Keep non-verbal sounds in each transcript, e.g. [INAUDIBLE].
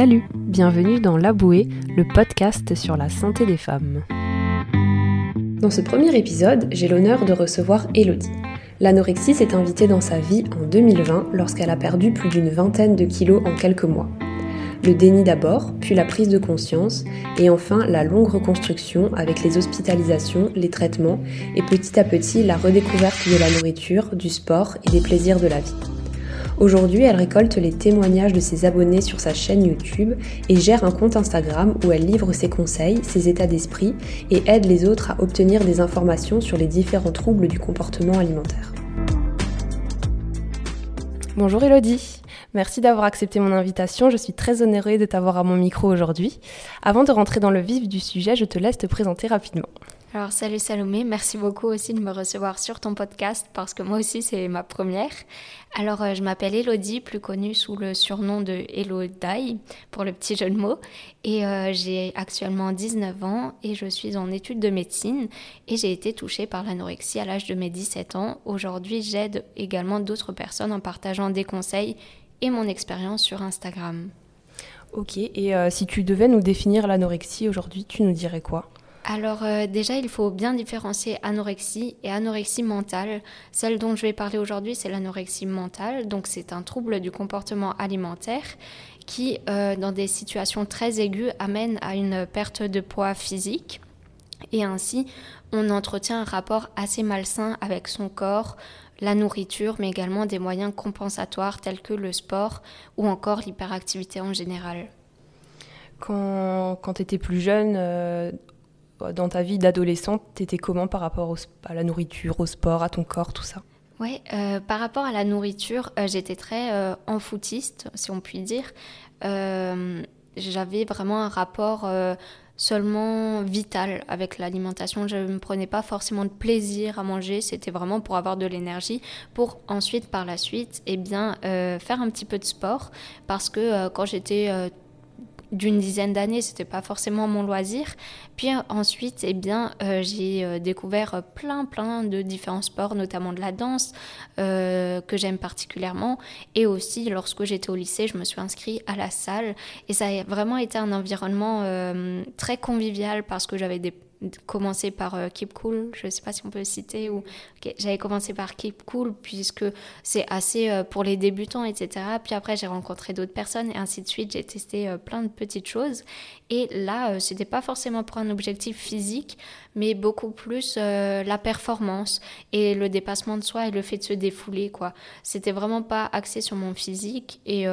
Salut, bienvenue dans La Bouée, le podcast sur la santé des femmes. Dans ce premier épisode, j'ai l'honneur de recevoir Elodie. L'anorexie s'est invitée dans sa vie en 2020 lorsqu'elle a perdu plus d'une vingtaine de kilos en quelques mois. Le déni d'abord, puis la prise de conscience, et enfin la longue reconstruction avec les hospitalisations, les traitements, et petit à petit la redécouverte de la nourriture, du sport et des plaisirs de la vie. Aujourd'hui, elle récolte les témoignages de ses abonnés sur sa chaîne YouTube et gère un compte Instagram où elle livre ses conseils, ses états d'esprit et aide les autres à obtenir des informations sur les différents troubles du comportement alimentaire. Bonjour Elodie, merci d'avoir accepté mon invitation, je suis très honorée de t'avoir à mon micro aujourd'hui. Avant de rentrer dans le vif du sujet, je te laisse te présenter rapidement. Alors salut Salomé, merci beaucoup aussi de me recevoir sur ton podcast parce que moi aussi c'est ma première. Alors euh, je m'appelle Elodie, plus connue sous le surnom de Elodie pour le petit jeu de mots et euh, j'ai actuellement 19 ans et je suis en études de médecine et j'ai été touchée par l'anorexie à l'âge de mes 17 ans. Aujourd'hui j'aide également d'autres personnes en partageant des conseils et mon expérience sur Instagram. Ok, et euh, si tu devais nous définir l'anorexie aujourd'hui, tu nous dirais quoi? Alors euh, déjà, il faut bien différencier anorexie et anorexie mentale. Celle dont je vais parler aujourd'hui, c'est l'anorexie mentale. Donc c'est un trouble du comportement alimentaire qui, euh, dans des situations très aiguës, amène à une perte de poids physique. Et ainsi, on entretient un rapport assez malsain avec son corps, la nourriture, mais également des moyens compensatoires tels que le sport ou encore l'hyperactivité en général. Quand, quand tu étais plus jeune, euh, dans ta vie d'adolescente, t'étais comment par rapport à la nourriture, au sport, à ton corps, tout ça? Oui, euh, par rapport à la nourriture, euh, j'étais très euh, enfoutiste, si on peut dire. J'avais vraiment un rapport seulement vital avec l'alimentation. Je ne prenais pas forcément de plaisir à manger, c'était vraiment pour avoir de l'énergie, pour ensuite par la suite eh bien, faire un petit peu de sport, parce que quand j'étais d'une dizaine d'années, c'était pas forcément mon loisir. Puis euh, ensuite, eh bien, euh, j'ai euh, découvert plein, plein de différents sports, notamment de la danse, que j'aime particulièrement. Et aussi, lorsque j'étais au lycée, je me suis inscrite à la salle. Et ça a vraiment été un environnement très convivial parce que j'avais des commencé par euh, Keep Cool, je ne sais pas si on peut citer, ou j'avais commencé par Keep Cool puisque c'est assez euh, pour les débutants, etc. Puis après j'ai rencontré d'autres personnes et ainsi de suite, j'ai testé euh, plein de petites choses. Et là, c'était pas forcément pour un objectif physique, mais beaucoup plus la performance et le dépassement de soi et le fait de se défouler, quoi. C'était vraiment pas axé sur mon physique et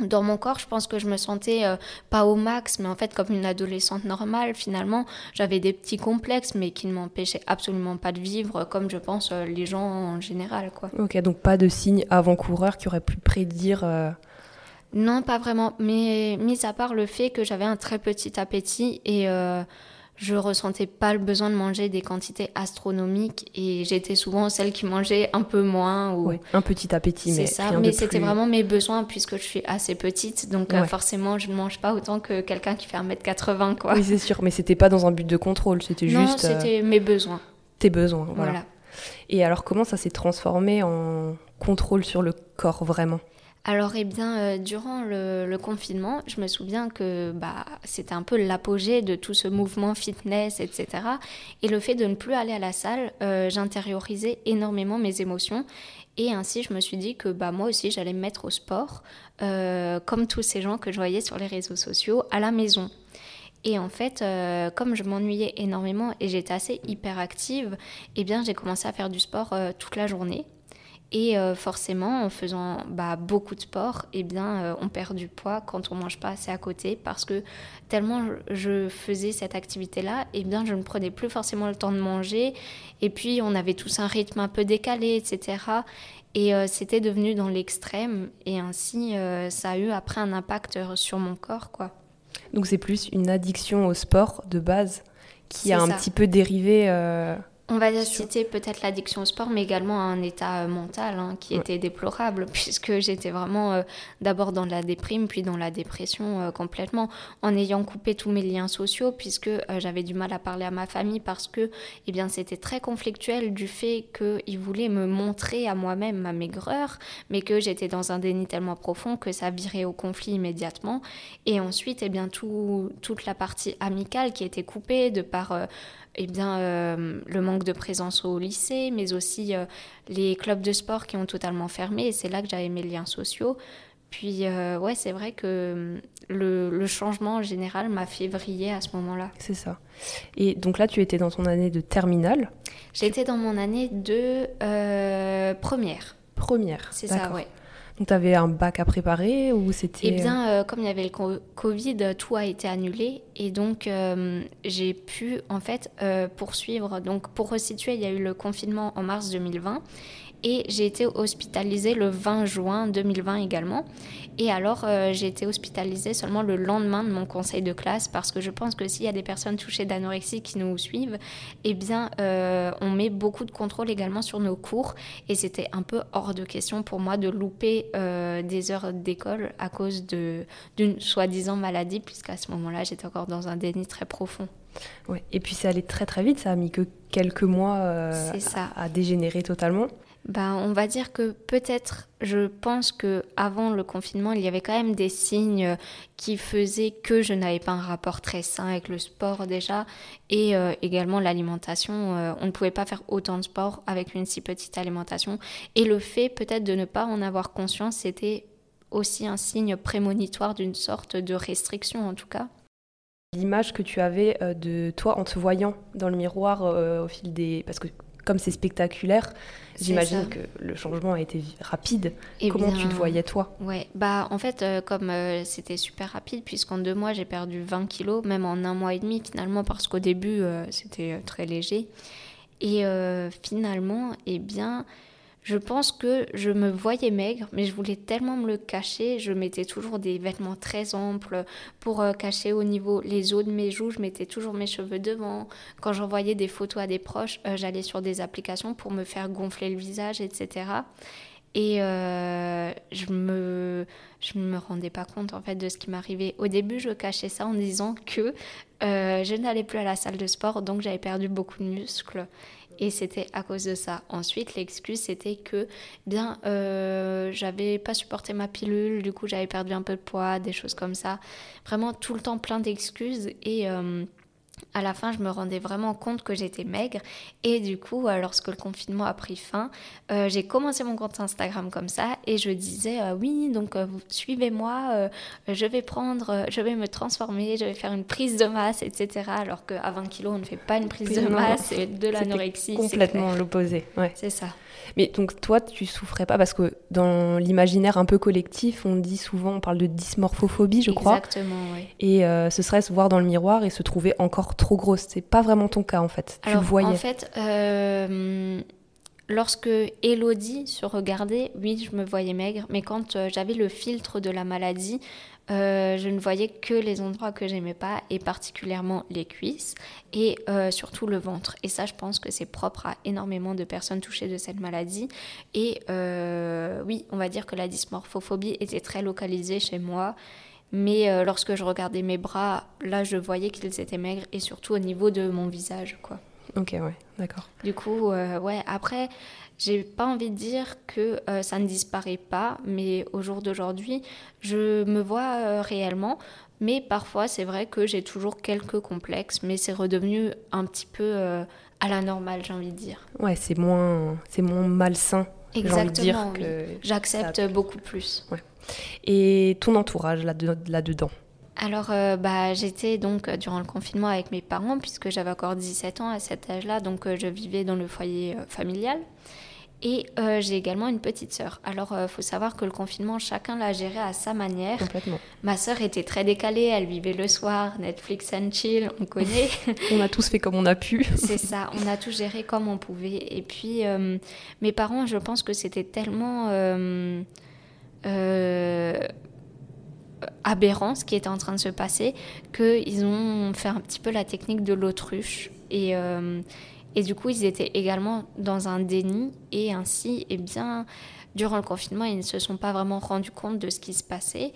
dans mon corps, je pense que je me sentais euh, pas au max, mais en fait comme une adolescente normale finalement. J'avais des petits complexes, mais qui ne m'empêchaient absolument pas de vivre comme je pense euh, les gens en général. Quoi. Ok, donc pas de signes avant-coureurs qui auraient pu prédire... Euh, non, pas vraiment, mais mis à part le fait que j'avais un très petit appétit et je ressentais pas le besoin de manger des quantités astronomiques et j'étais souvent celle qui mangeait un peu moins ou un petit appétit mais ça mais c'était vraiment mes besoins puisque je suis assez petite donc euh, forcément je ne mange pas autant que quelqu'un qui fait 1m80 quoi. Oui, c'est sûr mais c'était pas dans un but de contrôle, c'était juste Non, c'était mes besoins. Tes besoins, voilà. Et alors comment ça s'est transformé en contrôle sur le corps vraiment? Alors, eh bien, euh, durant le, confinement, je me souviens que bah, c'était un peu l'apogée de tout ce mouvement fitness, etc. Et le fait de ne plus aller à la salle, euh, j'intériorisais énormément mes émotions. Et ainsi, je me suis dit que bah, moi aussi, j'allais me mettre au sport, euh, comme tous ces gens que je voyais sur les réseaux sociaux, à la maison. Et en fait, comme je m'ennuyais énormément et j'étais assez hyperactive, eh bien, j'ai commencé à faire du sport toute la journée. Et euh, forcément, en faisant bah, beaucoup de sport, eh bien, euh, on perd du poids quand on mange pas assez à côté parce que tellement je faisais cette activité-là, eh bien, je ne prenais plus forcément le temps de manger. Et puis, on avait tous un rythme un peu décalé, etc. Et euh, c'était devenu dans l'extrême. Et ainsi, ça a eu après un impact sur mon corps, quoi. Donc, c'est plus une addiction au sport de base qui a un petit peu dérivé on va citer peut-être l'addiction au sport, mais également un état euh, mental hein, qui était déplorable, [LAUGHS] puisque j'étais vraiment euh, d'abord dans la déprime, puis dans la dépression euh, complètement, en ayant coupé tous mes liens sociaux, puisque j'avais du mal à parler à ma famille, parce que eh bien, c'était très conflictuel du fait qu'ils voulaient me montrer à moi-même ma maigreur, mais que j'étais dans un déni tellement profond que ça virait au conflit immédiatement. Et ensuite, eh bien, tout, toute la partie amicale qui était coupée de par eh bien, euh, le manque de présence au lycée, mais aussi euh, les clubs de sport qui ont totalement fermé. Et c'est là que j'avais mes liens sociaux. Puis, euh, ouais, c'est vrai que le, le, changement en général m'a fait vriller à ce moment-là. C'est ça. Et donc là, tu étais dans ton année de terminale J'étais dans mon année de première. Première. C'est ça, ouais. Donc, tu avais un bac à préparer ou c'était... Eh bien, euh, comme il y avait le Covid, tout a été annulé. Et donc, euh, j'ai pu, en fait, euh, poursuivre. Donc, pour resituer, il y a eu le confinement en mars 2020. Et j'ai été hospitalisée le 20 juin 2020 également. Et alors, euh, j'ai été hospitalisée seulement le lendemain de mon conseil de classe parce que je pense que s'il y a des personnes touchées d'anorexie qui nous suivent, eh bien, euh, on met beaucoup de contrôle également sur nos cours. Et c'était un peu hors de question pour moi de louper euh, des heures d'école à cause d'une soi-disant maladie, puisqu'à ce moment-là, j'étais encore dans un déni très profond. Ouais. Et puis, ça allait très très vite, ça a mis que quelques mois ça. à dégénérer totalement. Ben, on va dire que peut-être, je pense que avant le confinement, il y avait quand même des signes qui faisaient que je n'avais pas un rapport très sain avec le sport déjà, et euh, également l'alimentation. Euh, on ne pouvait pas faire autant de sport avec une si petite alimentation, et le fait peut-être de ne pas en avoir conscience, c'était aussi un signe prémonitoire d'une sorte de restriction en tout cas. L'image que tu avais euh, de toi en te voyant dans le miroir au fil des... Parce que comme c'est spectaculaire, j'imagine que le changement a été rapide. Et eh Comment tu te voyais toi? Ouais, bah en fait, euh, comme euh, c'était super rapide, puisqu'en deux mois j'ai perdu 20 kilos, même en un mois et demi finalement, parce qu'au début euh, c'était très léger. Et finalement, eh bien, je pense que je me voyais maigre, mais je voulais tellement me le cacher. Je mettais toujours des vêtements très amples pour euh, cacher au niveau les os de mes joues. Je mettais toujours mes cheveux devant. Quand j'envoyais des photos à des proches, euh, j'allais sur des applications pour me faire gonfler le visage, etc. Et euh, je me je me rendais pas compte en fait de ce qui m'arrivait. Au début, je cachais ça en disant que je n'allais plus à la salle de sport, donc j'avais perdu beaucoup de muscles et c'était à cause de ça. Ensuite, l'excuse c'était que bien euh, j'avais pas supporté ma pilule, du coup j'avais perdu un peu de poids, des choses comme ça. Vraiment tout le temps plein d'excuses et euh, à la fin, je me rendais vraiment compte que j'étais maigre. Et du coup, euh, lorsque le confinement a pris fin, euh, j'ai commencé mon compte Instagram comme ça et je disais euh, oui, donc suivez-moi, je vais prendre, je vais me transformer, je vais faire une prise de masse, etc. Alors qu'à 20 kilos, on ne fait pas une prise de masse, c'est de l'anorexie. Complètement l'opposé. Ouais. C'est ça. Mais donc toi, tu souffrais pas parce que dans l'imaginaire un peu collectif, on dit souvent, on parle de dysmorphophobie, je crois. Exactement, oui. Et ce serait se voir dans le miroir et se trouver encore trop grosse. C'est pas vraiment ton cas en fait. tu le voyais. En fait, euh, lorsque Elodie se regardait, oui, je me voyais maigre, mais quand euh, j'avais le filtre de la maladie, euh, je ne voyais que les endroits que j'aimais pas, et particulièrement les cuisses, et surtout le ventre. Et ça, je pense que c'est propre à énormément de personnes touchées de cette maladie. Et oui, on va dire que la dysmorphophobie était très localisée chez moi. Mais euh, lorsque je regardais mes bras, là, je voyais qu'ils étaient maigres et surtout au niveau de mon visage, quoi. Ok, ouais, d'accord. Du coup, euh, ouais, après, j'ai pas envie de dire que euh, ça ne disparaît pas, mais au jour d'aujourd'hui, je me vois réellement. Mais parfois, c'est vrai que j'ai toujours quelques complexes, mais c'est redevenu un petit peu à la normale, j'ai envie de dire. Ouais, c'est moins, c'est moins malsain. Exactement. J'accepte beaucoup plus. Ouais. Et ton entourage là-dedans? Alors, euh, bah, j'étais donc euh, durant le confinement avec mes parents, puisque j'avais encore 17 ans à cet âge-là, donc euh, je vivais dans le foyer familial. Et j'ai également une petite sœur. Alors, il faut savoir que le confinement, chacun l'a géré à sa manière. Complètement. Ma sœur était très décalée, elle vivait le soir, Netflix and chill, on connaît. [LAUGHS] on a tous fait comme on a pu. [LAUGHS] C'est ça, on a tout géré comme on pouvait. Et puis, mes parents, je pense que c'était tellement euh, aberrant ce qui était en train de se passer qu'ils ont fait un petit peu la technique de l'autruche. Et, euh, Et du coup, ils étaient également dans un déni et ainsi, eh bien, durant le confinement, ils ne se sont pas vraiment rendus compte de ce qui se passait.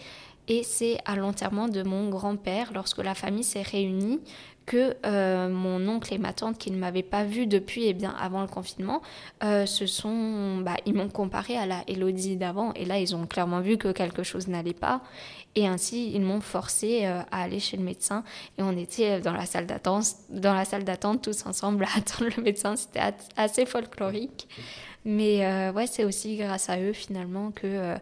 Et c'est à l'enterrement de mon grand-père, lorsque la famille s'est réunie, que euh, mon oncle et ma tante, qui ne m'avaient pas vue depuis eh bien, avant le confinement, euh, se sont, bah, ils m'ont comparé à la Elodie d'avant. Et là, ils ont clairement vu que quelque chose n'allait pas. Et ainsi, ils m'ont forcé euh, à aller chez le médecin. Et on était dans la salle d'attente, dans la salle d'attente tous ensemble [LAUGHS] à attendre le médecin. C'était assez folklorique. Mais euh, ouais, c'est aussi grâce à eux finalement que euh,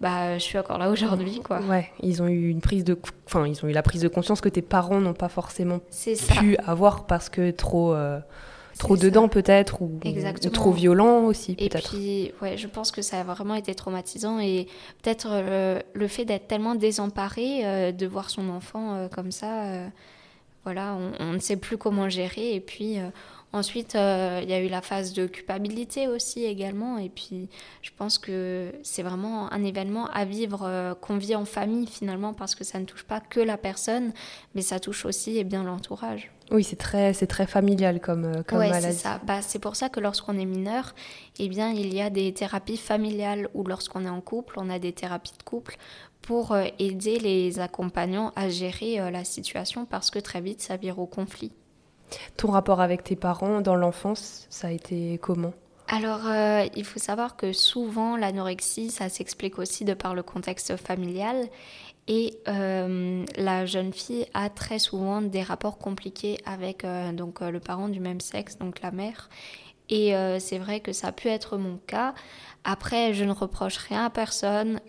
bah, je suis encore là aujourd'hui. Quoi. Ouais, ils ont eu une prise de, enfin, ils ont eu la prise de conscience que tes parents n'ont pas forcément pu avoir parce que trop, euh, trop dedans peut-être ou, trop violent aussi peut-être. Et puis, ouais, je pense que ça a vraiment été traumatisant et peut-être le, fait d'être tellement désemparé, de voir son enfant comme ça, voilà, on, on, ne sait plus comment gérer et puis Ensuite, euh, il y a eu la phase de culpabilité aussi également. Et puis, je pense que c'est vraiment un événement à vivre euh, qu'on vit en famille finalement parce que ça ne touche pas que la personne, mais ça touche aussi et eh bien l'entourage. Oui, c'est très, c'est très familial comme, euh, comme maladie. c'est ça. Bah, c'est pour ça que lorsqu'on est mineur, eh bien, il y a des thérapies familiales ou lorsqu'on est en couple, on a des thérapies de couple pour aider les accompagnants à gérer la situation parce que très vite, ça vire au conflit. Ton rapport avec tes parents dans l'enfance, ça a été comment? Alors, euh, il faut savoir que souvent, l'anorexie, ça s'explique aussi de par le contexte familial. Et euh, la jeune fille a très souvent des rapports compliqués avec euh, donc, le parent du même sexe, donc la mère. Et c'est vrai que ça a pu être mon cas. Après, je ne reproche rien à personne.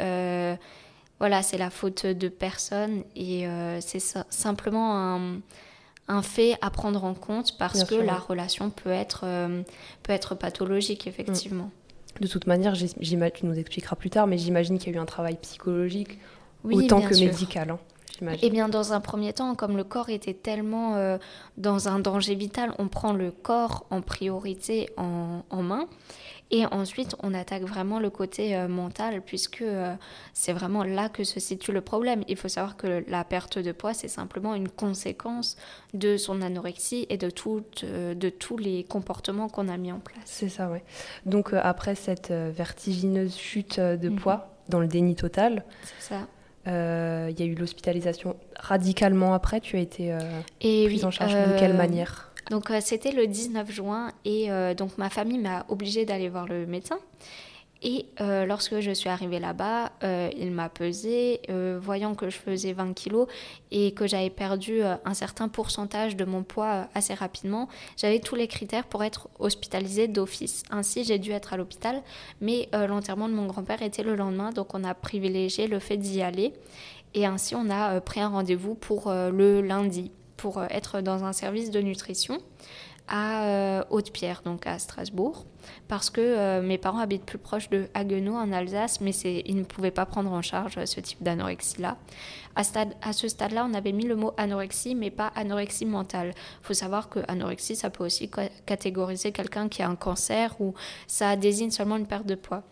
voilà, c'est la faute de personne. Et c'est simplement un un fait à prendre en compte parce que la relation peut être, euh, peut être pathologique, effectivement. De toute manière, tu nous expliqueras plus tard, mais j'imagine qu'il y a eu un travail psychologique autant que médical. Hein, eh bien, dans un premier temps, comme le corps était tellement euh, dans un danger vital, on prend le corps en priorité en, en main. Et ensuite, on attaque vraiment le côté euh, mental, puisque euh, c'est vraiment là que se situe le problème. Il faut savoir que la perte de poids, c'est simplement une conséquence de son anorexie et de, euh, de tous les comportements qu'on a mis en place. C'est ça, oui. Donc, après cette vertigineuse chute de mhm. poids, dans le déni total, ça. Il y a eu l'hospitalisation radicalement après. Tu as été prise en charge de quelle manière? Donc euh, c'était le 19 juin et euh, donc ma famille m'a obligée d'aller voir le médecin. Et euh, lorsque je suis arrivée là-bas, il m'a pesé, voyant que je faisais 20 kilos et que j'avais perdu un certain pourcentage de mon poids assez rapidement. J'avais tous les critères pour être hospitalisée d'office. Ainsi, j'ai dû être à l'hôpital, mais l'enterrement de mon grand-père était le lendemain, donc on a privilégié le fait d'y aller. Et ainsi, on a pris un rendez-vous pour le lundi pour euh, être dans un service de nutrition à euh, Haute-Pierre, donc à Strasbourg, parce que euh, mes parents habitent plus proche de Haguenau en Alsace, mais ils ne pouvaient pas prendre en charge ce type d'anorexie-là. À, à, ce stade-là, on avait mis le mot anorexie, mais pas anorexie mentale. Il faut savoir que anorexie, ça peut aussi catégoriser quelqu'un qui a un cancer ou ça désigne seulement une perte de poids.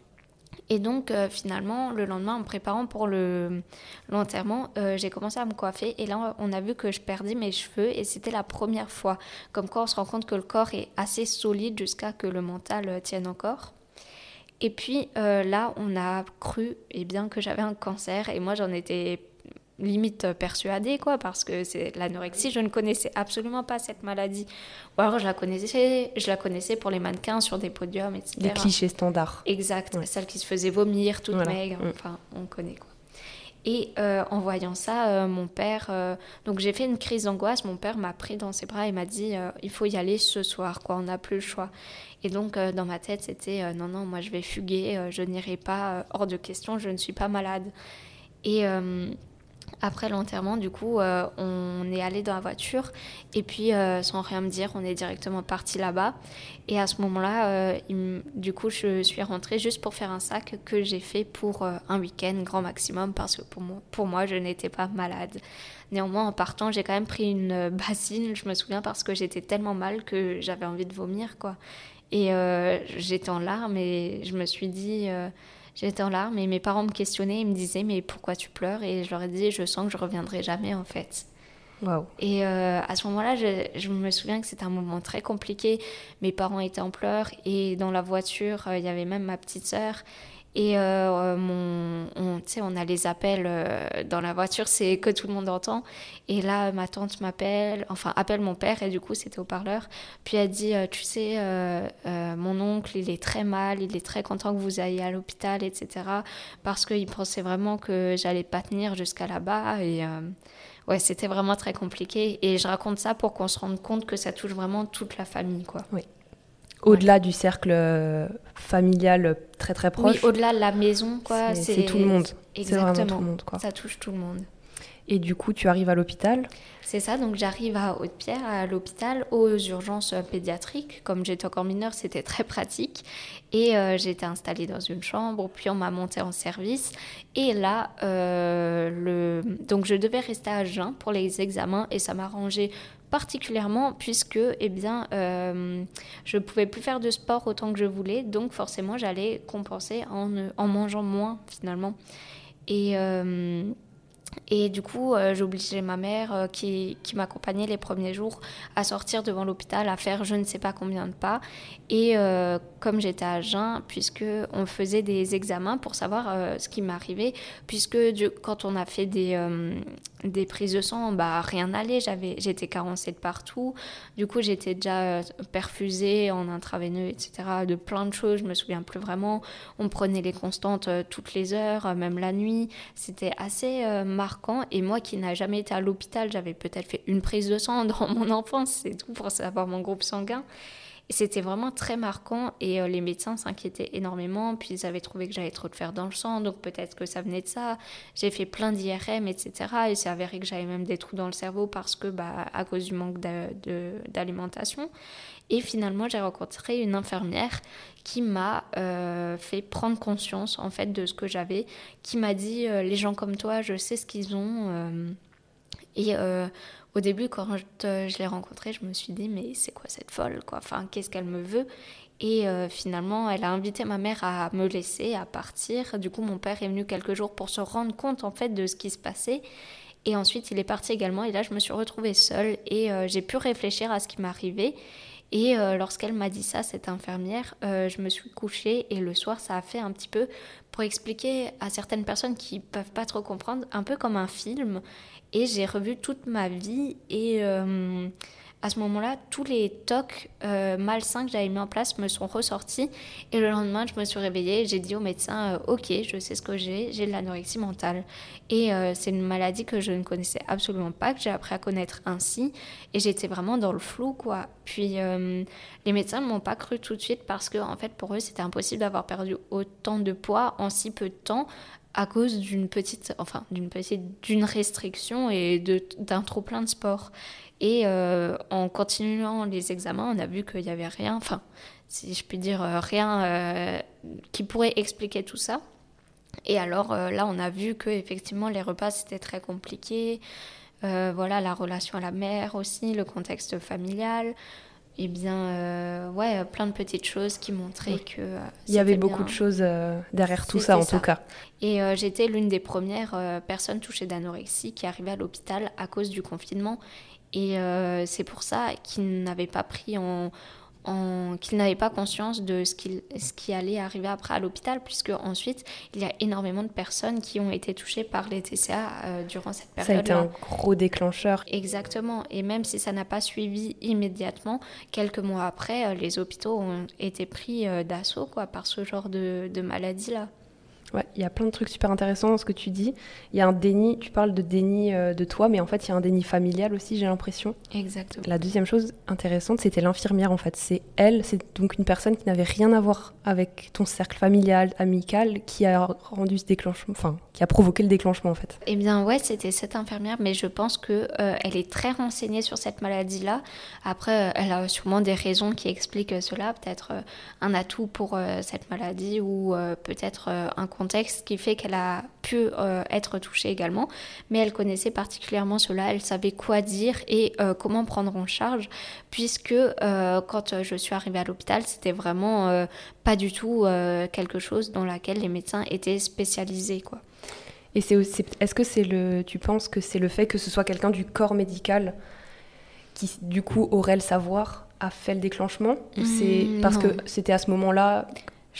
Et donc, euh, finalement, le lendemain, en préparant pour l'enterrement, euh, j'ai commencé à me coiffer. Et là, on a vu que je perdais mes cheveux. Et c'était la première fois. Comme quoi, on se rend compte que le corps est assez solide jusqu'à que le mental euh, tienne encore. Et puis là, on a cru eh bien, que j'avais un cancer. Et moi, j'en étais limite persuadée, quoi, parce que c'est l'anorexie. Je ne connaissais absolument pas cette maladie. Ou alors je la connaissais, je la connaissais pour les mannequins sur des podiums, etc. Les clichés standards. Exact. Celle qui se faisait vomir, toute maigre. Mm. Enfin, on connaît, quoi. Et euh, en voyant ça, euh, mon père, euh, donc j'ai fait une crise d'angoisse. Mon père m'a pris dans ses bras et m'a dit il faut y aller ce soir, quoi. On n'a plus le choix. Et donc dans ma tête, c'était non, non, moi je vais fuguer, je n'irai pas, hors de question, je ne suis pas malade. Et après l'enterrement, du coup, euh, on est allé dans la voiture et puis, euh, sans rien me dire, on est directement parti là-bas. Et à ce moment-là, euh, du coup, je suis rentrée juste pour faire un sac que j'ai fait pour un week-end, grand maximum, parce que pour moi, pour moi je n'étais pas malade. Néanmoins, en partant, j'ai quand même pris une bassine, je me souviens, parce que j'étais tellement mal que j'avais envie de vomir, quoi. Et j'étais en larmes et je me suis dit J'étais en larmes et mes parents me questionnaient, ils me disaient mais pourquoi tu pleures? Et je leur ai dit je sens que je reviendrai jamais en fait. Et à ce moment-là, je, je, me souviens que c'était un moment très compliqué. Mes parents étaient en pleurs et dans la voiture, il y avait même ma petite sœur. Et euh, mon, on, on a les appels euh, dans la voiture, c'est que tout le monde entend. Et là, ma tante m'appelle, enfin, appelle mon père, et du coup, c'était au parleur. Puis elle dit euh, Tu sais, mon oncle, il est très mal, il est très content que vous ayez à l'hôpital, etc. Parce qu'il pensait vraiment que j'allais pas tenir jusqu'à là-bas. Et ouais, c'était vraiment très compliqué. Et je raconte ça pour qu'on se rende compte que ça touche vraiment toute la famille, quoi. Oui au-delà du cercle euh, familial très très proche. Oui, au-delà de la maison, quoi. C'est tout le monde. Exactement. Tout le monde, quoi. Ça touche tout le monde. Et du coup, tu arrives à l'hôpital C'est ça, donc j'arrive à Haute-Pierre, à l'hôpital, aux urgences pédiatriques. Comme j'étais encore mineure, c'était très pratique. Et euh, été installée dans une chambre, puis on m'a montée en service. Et là, euh, donc je devais rester à jeun pour les examens et ça m'a arrangé particulièrement puisque eh bien, euh, je pouvais plus faire de sport autant que je voulais, donc forcément j'allais compenser en, en, mangeant moins finalement. Et, et du coup, euh, j'ai obligé ma mère, euh, qui, qui m'accompagnait les premiers jours, à sortir devant l'hôpital, à faire je ne sais pas combien de pas. Et euh, comme j'étais à jeun, puisque on faisait des examens pour savoir ce qui m'arrivait, puisque quand on a fait des, des prises de sang, bah, rien n'allait, j'avais, j'étais carencée de partout. Du coup, j'étais déjà perfusée en intraveineux, etc., de plein de choses, je me souviens plus vraiment. On prenait les constantes toutes les heures, même la nuit. C'était assez Et moi qui n'ai jamais été à l'hôpital, j'avais peut-être fait une prise de sang [LAUGHS] dans mon enfance, c'est tout pour savoir mon groupe sanguin. C'était vraiment très marquant et euh, les médecins s'inquiétaient énormément. Puis ils avaient trouvé que j'avais trop de fer dans le sang, donc peut-être que ça venait de ça. J'ai fait plein d'IRM, etc. Et c'est avéré que j'avais même des trous dans le cerveau parce que, bah, à cause du manque d'alimentation. Et finalement, j'ai rencontré une infirmière qui m'a euh, fait prendre conscience en fait de ce que j'avais, qui m'a dit euh, les gens comme toi, je sais ce qu'ils ont. Et au début, quand je, l'ai rencontrée, je me suis dit mais c'est quoi cette folle quoi? Enfin, qu'est-ce qu'elle me veut? Et finalement, elle a invité ma mère à me laisser, à partir. Du coup, mon père est venu quelques jours pour se rendre compte en fait de ce qui se passait. Et ensuite, il est parti également. Et là, je me suis retrouvée seule et j'ai pu réfléchir à ce qui m'arrivait. Et euh, lorsqu'elle m'a dit ça, cette infirmière, euh, je me suis couchée et le soir, ça a fait un petit peu pour expliquer à certaines personnes qui peuvent pas trop comprendre, un peu comme un film. Et j'ai revu toute ma vie et euh, à ce moment-là, tous les tocs euh, malsains que j'avais mis en place me sont ressortis. Et le lendemain, je me suis réveillée et j'ai dit au médecin euh, Ok, je sais ce que j'ai, j'ai de l'anorexie mentale. Et c'est une maladie que je ne connaissais absolument pas, que j'ai appris à connaître ainsi. Et j'étais vraiment dans le flou, quoi. Puis les médecins ne m'ont pas cru tout de suite parce que, en fait, pour eux, c'était impossible d'avoir perdu autant de poids en si peu de temps à cause d'une petite, enfin, d'une petite, d'une restriction et d'un trop plein de sport. Et euh, en continuant les examens, on a vu qu'il n'y avait rien, enfin, si je puis dire, euh, rien euh, qui pourrait expliquer tout ça. Et alors là, on a vu que effectivement les repas c'était très compliqué. voilà, la relation à la mère aussi, le contexte familial. Et eh bien, ouais, plein de petites choses qui montraient que. Il y avait beaucoup de choses derrière tout ça, en tout cas. Et j'étais l'une des premières personnes touchées d'anorexie qui arrivait à l'hôpital à cause du confinement. Et euh, c'est pour ça qu'il n'avait pas pris en, qu'il n'avait pas conscience de ce, ce qui allait arriver après à l'hôpital, puisque ensuite il y a énormément de personnes qui ont été touchées par les TCA euh, durant cette période. Ça a été un gros déclencheur. Exactement. Et même si ça n'a pas suivi immédiatement, quelques mois après, euh, les hôpitaux ont été pris d'assaut quoi, par ce genre de, de maladie-là. Ouais, il y a plein de trucs super intéressants dans ce que tu dis. Il y a un déni, tu parles de déni euh, de toi, mais en fait, il y a un déni familial aussi, j'ai l'impression. Exactement. La deuxième chose intéressante, c'était l'infirmière, en fait. C'est elle, c'est donc une personne qui n'avait rien à voir avec ton cercle familial, amical, qui a rendu ce déclenchement, enfin, qui a provoqué le déclenchement, en fait. Eh bien, ouais, c'était cette infirmière, mais je pense que euh, elle est très renseignée sur cette maladie-là. Après, euh, elle a sûrement des raisons qui expliquent cela, peut-être un atout pour cette maladie ou peut-être un contexte qui fait qu'elle a pu euh, être touchée également, mais elle connaissait particulièrement cela, elle savait quoi dire et euh, comment prendre en charge, puisque euh, quand je suis arrivée à l'hôpital, c'était vraiment pas du tout quelque chose dans laquelle les médecins étaient spécialisés. Quoi. Et c'est est-ce que c'est le, tu penses que c'est le fait que ce soit quelqu'un du corps médical qui du coup aurait le savoir a fait le déclenchement? C'est mmh, parce que c'était à ce moment-là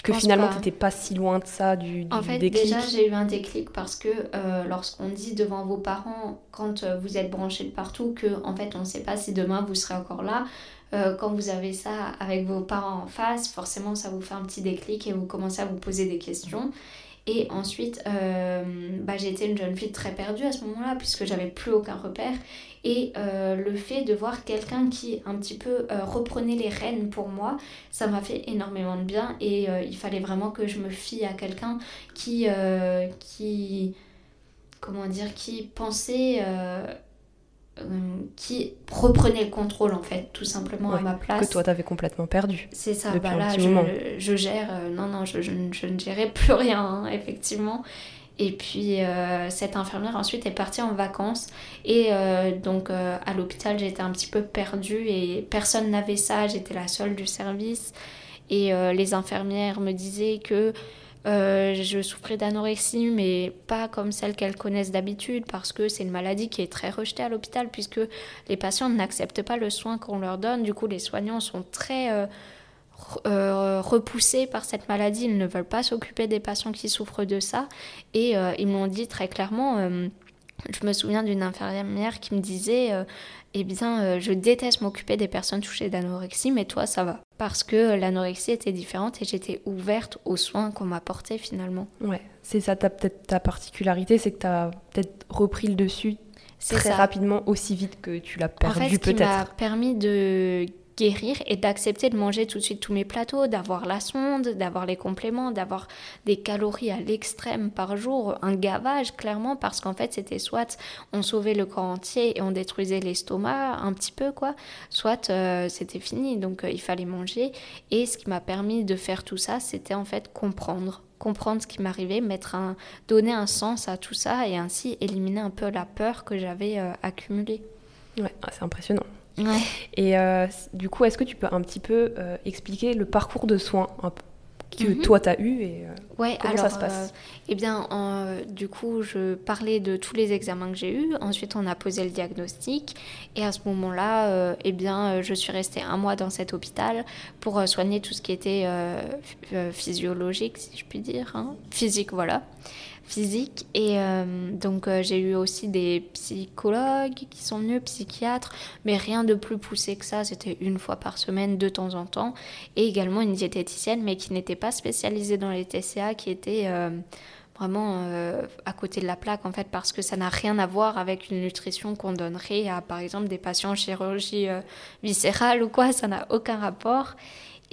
que finalement tu n'étais pas si loin de ça du, du en fait, déjà j'ai eu un déclic parce que euh, lorsqu'on dit devant vos parents quand euh, vous êtes branché de partout que en fait on ne sait pas si demain vous serez encore là euh, quand vous avez ça avec vos parents en face forcément ça vous fait un petit déclic et vous commencez à vous poser des questions et ensuite, euh, bah, j'étais une jeune fille très perdue à ce moment-là, puisque j'avais plus aucun repère. Et euh, le fait de voir quelqu'un qui un petit peu euh, reprenait les rênes pour moi, ça m'a fait énormément de bien. Et il fallait vraiment que je me fie à quelqu'un qui, qui, comment dire, qui pensait qui reprenait le contrôle en fait tout simplement à ma place. que toi t'avais complètement perdu c'est ça bah là je, je, gère euh, non non je, je, je, ne gérais [LAUGHS] plus rien hein, effectivement. Et puis euh, cette infirmière ensuite est partie en vacances. Et donc à l'hôpital j'étais un petit peu perdue et personne n'avait ça. J'étais la seule du service. Et les infirmières me disaient que euh, je souffrais d'anorexie, mais pas comme celle qu'elles connaissent d'habitude, parce que c'est une maladie qui est très rejetée à l'hôpital, puisque les patients n'acceptent pas le soin qu'on leur donne. Du coup, les soignants sont très euh, euh, repoussés par cette maladie. Ils ne veulent pas s'occuper des patients qui souffrent de ça. Et ils m'ont dit très clairement, je me souviens d'une infirmière qui me disait eh bien, je déteste m'occuper des personnes touchées d'anorexie, mais toi, ça va. Parce que l'anorexie était différente et j'étais ouverte aux soins qu'on m'apportait finalement. Ouais, c'est ça, peut-être ta particularité, c'est que tu as peut-être repris le dessus très rapidement, aussi vite que tu l'as perdu peut-être. En fait, ce qui m'a permis de guérir et d'accepter de manger tout de suite tous mes plateaux, d'avoir la sonde, d'avoir les compléments, d'avoir des calories à l'extrême par jour, un gavage clairement parce qu'en fait c'était soit on sauvait le corps entier et on détruisait l'estomac un petit peu quoi, soit euh, c'était fini donc euh, il fallait manger et ce qui m'a permis de faire tout ça c'était en fait comprendre comprendre ce qui m'arrivait, mettre un, donner un sens à tout ça et ainsi éliminer un peu la peur que j'avais euh, accumulée. Ouais, ah, c'est impressionnant. Et euh, du coup, est-ce que tu peux un petit peu euh, expliquer le parcours de soins que mhm. toi tu as eu et euh, ouais, comment ça se passe? Eh bien, du coup, je parlais de tous les examens que j'ai eus. Ensuite, on a posé le diagnostic. Et à ce moment-là, eh bien, je suis restée un mois dans cet hôpital pour soigner tout ce qui était physiologique, si je puis dire. Hein. Physique, voilà physique. Et euh, donc euh, j'ai eu aussi des psychologues qui sont venus, psychiatres, mais rien de plus poussé que ça. C'était une fois par semaine, de temps en temps. Et également une diététicienne, mais qui n'était pas spécialisée dans les TCA, qui était euh, vraiment à côté de la plaque en fait parce que ça n'a rien à voir avec une nutrition qu'on donnerait à par exemple des patients en chirurgie viscérale ou quoi, ça n'a aucun rapport.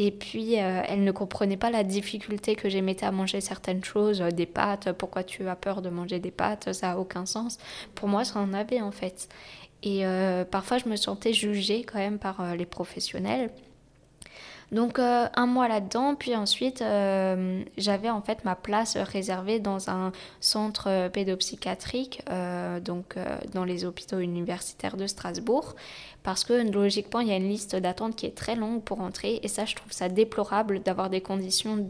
Et puis, euh, elle ne comprenait pas la difficulté que j'émettais à manger certaines choses, euh, des pâtes. Pourquoi tu as peur de manger des pâtes Ça n'a aucun sens. Pour moi, ça en avait en fait. Et euh, parfois, je me sentais jugée quand même par les professionnels. Donc un mois là-dedans, puis ensuite j'avais en fait ma place réservée dans un centre pédopsychiatrique, donc dans les hôpitaux universitaires de Strasbourg parce que logiquement il y a une liste d'attente qui est très longue pour entrer et ça je trouve ça déplorable d'avoir des conditions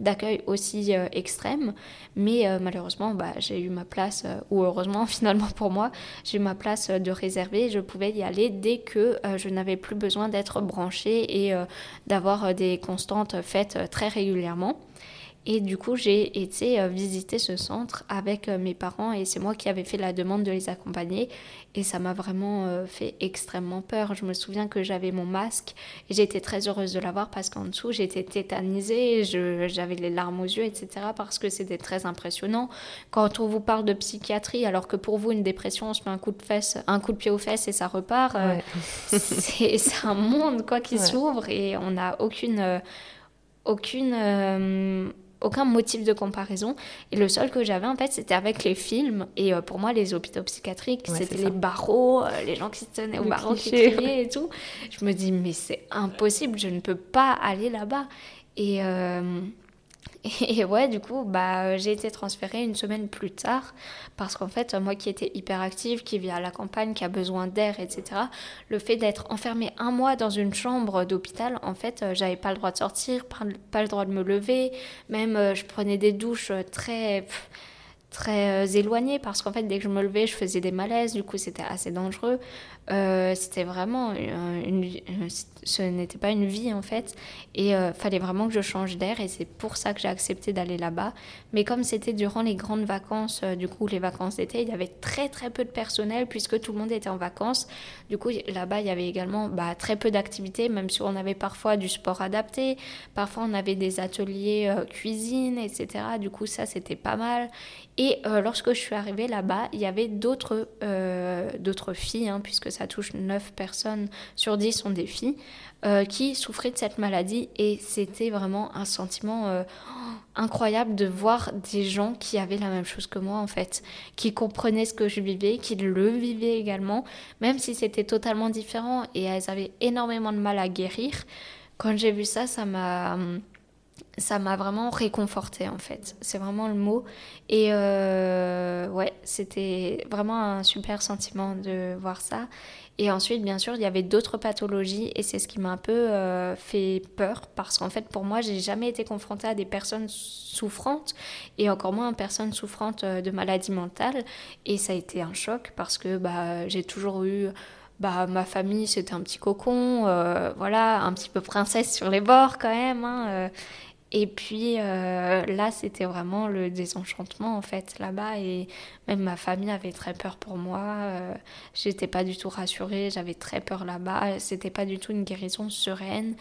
d'accueil aussi euh, extrêmes. Mais euh, malheureusement bah, j'ai eu ma place euh, ou heureusement [LAUGHS] finalement pour moi j'ai eu ma place de réservée. Je pouvais y aller dès que je n'avais plus besoin d'être branchée et d'avoir des constantes faites très régulièrement et du coup, j'ai été euh, visiter ce centre avec euh, mes parents et c'est moi qui avais fait la demande de les accompagner. Et ça m'a vraiment euh, fait extrêmement peur. Je me souviens que j'avais mon masque et j'étais très heureuse de l'avoir parce qu'en dessous, j'étais tétanisée, j'avais les larmes aux yeux, etc. parce que c'était très impressionnant. Quand on vous parle de psychiatrie, alors que pour vous, une dépression, on se met un coup de, fesse, un coup de pied aux fesses et ça repart, [LAUGHS] c'est un monde quoi qui s'ouvre et on n'a aucune... aucune aucun motif de comparaison. Et le seul que j'avais, en fait, c'était avec les films. Et euh, pour moi, les hôpitaux psychiatriques, c'était les barreaux, euh, les gens qui se tenaient au barreau, qui criaient et tout. Je me dis, mais c'est impossible, je ne peux pas aller là-bas. Et, euh, et ouais, du coup, bah, j'ai été transférée une semaine plus tard parce qu'en fait, moi qui étais hyper active, qui vit à la campagne, qui a besoin d'air, etc., le fait d'être enfermée un mois dans une chambre d'hôpital, en fait, euh, j'avais pas le droit de sortir, pas le droit de me lever, même euh, je prenais des douches très très parce qu'en fait, dès que je me levais, je faisais des malaises, du coup, c'était assez dangereux. C'était vraiment une, ce n'était pas une vie en fait. Et il fallait vraiment que je change d'air et c'est pour ça que j'ai accepté d'aller là-bas. Mais comme c'était durant les grandes vacances du coup les vacances d'été il y avait très très peu de personnel puisque tout le monde était en vacances. Du coup là-bas il y avait également bah, très peu d'activités même si on avait parfois du sport adapté. Parfois on avait des ateliers cuisine etc du coup ça c'était pas mal. Et euh, lorsque je suis arrivée là-bas, il y avait d'autres euh, d'autres filles, hein, puisque ça touche 9 personnes sur 10 sont des filles, euh, qui souffraient de cette maladie. Et c'était vraiment un sentiment incroyable de voir des gens qui avaient la même chose que moi, en fait, qui comprenaient ce que je vivais, qui le vivaient également, même si c'était totalement différent et elles avaient énormément de mal à guérir. Quand j'ai vu ça, ça m'a ça m'a vraiment réconforté en fait. C'est vraiment le mot. Et euh, ouais, c'était vraiment un super sentiment de voir ça. Et ensuite, bien sûr, il y avait d'autres pathologies et c'est ce qui m'a un peu euh, fait peur parce qu'en fait, pour moi, j'ai jamais été confrontée à des personnes souffrantes et encore moins à personnes souffrantes euh, de maladies mentales. Et ça a été un choc parce que bah, j'ai toujours eu bah, ma famille, c'était un petit cocon, voilà, un petit peu princesse sur les bords quand même. Hein, et puis euh, là, c'était vraiment le désenchantement en fait là-bas. Et même ma famille avait très peur pour moi. Euh, j'étais pas du tout rassurée. J'avais très peur là-bas. C'était pas du tout une guérison sereine.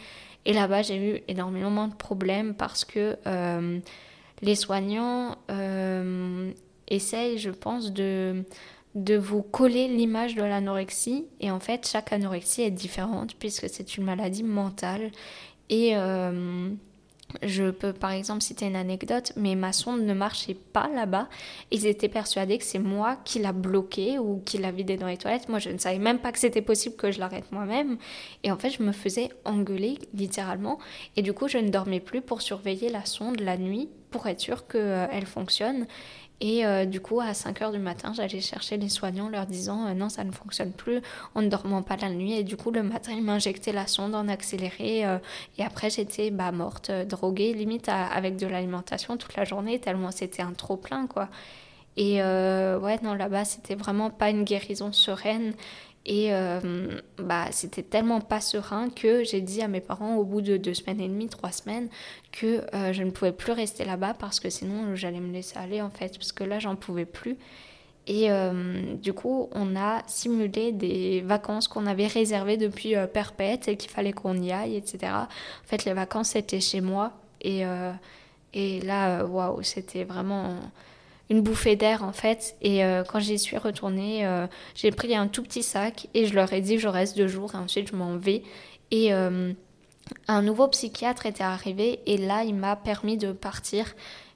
Et là-bas, j'ai eu énormément de problèmes parce que euh, les soignants essayent, je pense, de de vous coller l'image de l'anorexie. Et en fait, chaque anorexie est différente puisque c'est une maladie mentale. Et je peux par exemple citer une anecdote, mais ma sonde ne marchait pas là-bas. Ils étaient persuadés que c'est moi qui l'a bloquée ou qui l'a vidée dans les toilettes. Moi, je ne savais même pas que c'était possible que je l'arrête moi-même. Et en fait, je me faisais engueuler littéralement. Et du coup, je ne dormais plus pour surveiller la sonde la nuit pour être sûre qu'elle fonctionne. Et euh, du coup, à 5 heures du matin, j'allais chercher les soignants leur disant euh, non, ça ne fonctionne plus, on ne dormant pas la nuit. Et du coup, le matin, ils m'injectaient la sonde en accéléré. Euh, et après, j'étais bah, morte, droguée, limite avec de l'alimentation toute la journée, tellement c'était un trop plein, quoi. Et ouais, non, là-bas, c'était vraiment pas une guérison sereine. Et euh, bah, c'était tellement pas serein que j'ai dit à mes parents au bout de deux semaines et demie, trois semaines, que euh, je ne pouvais plus rester là-bas parce que sinon j'allais me laisser aller en fait, parce que là j'en pouvais plus. Et euh, du coup, on a simulé des vacances qu'on avait réservées depuis perpète et qu'il fallait qu'on y aille, etc. En fait, les vacances étaient chez moi et, et là, waouh, c'était vraiment une bouffée d'air en fait. Et euh, quand j'y suis retournée, euh, j'ai pris un tout petit sac et je leur ai dit je reste deux jours et ensuite je m'en vais. Et euh, un nouveau psychiatre était arrivé et là il m'a permis de partir.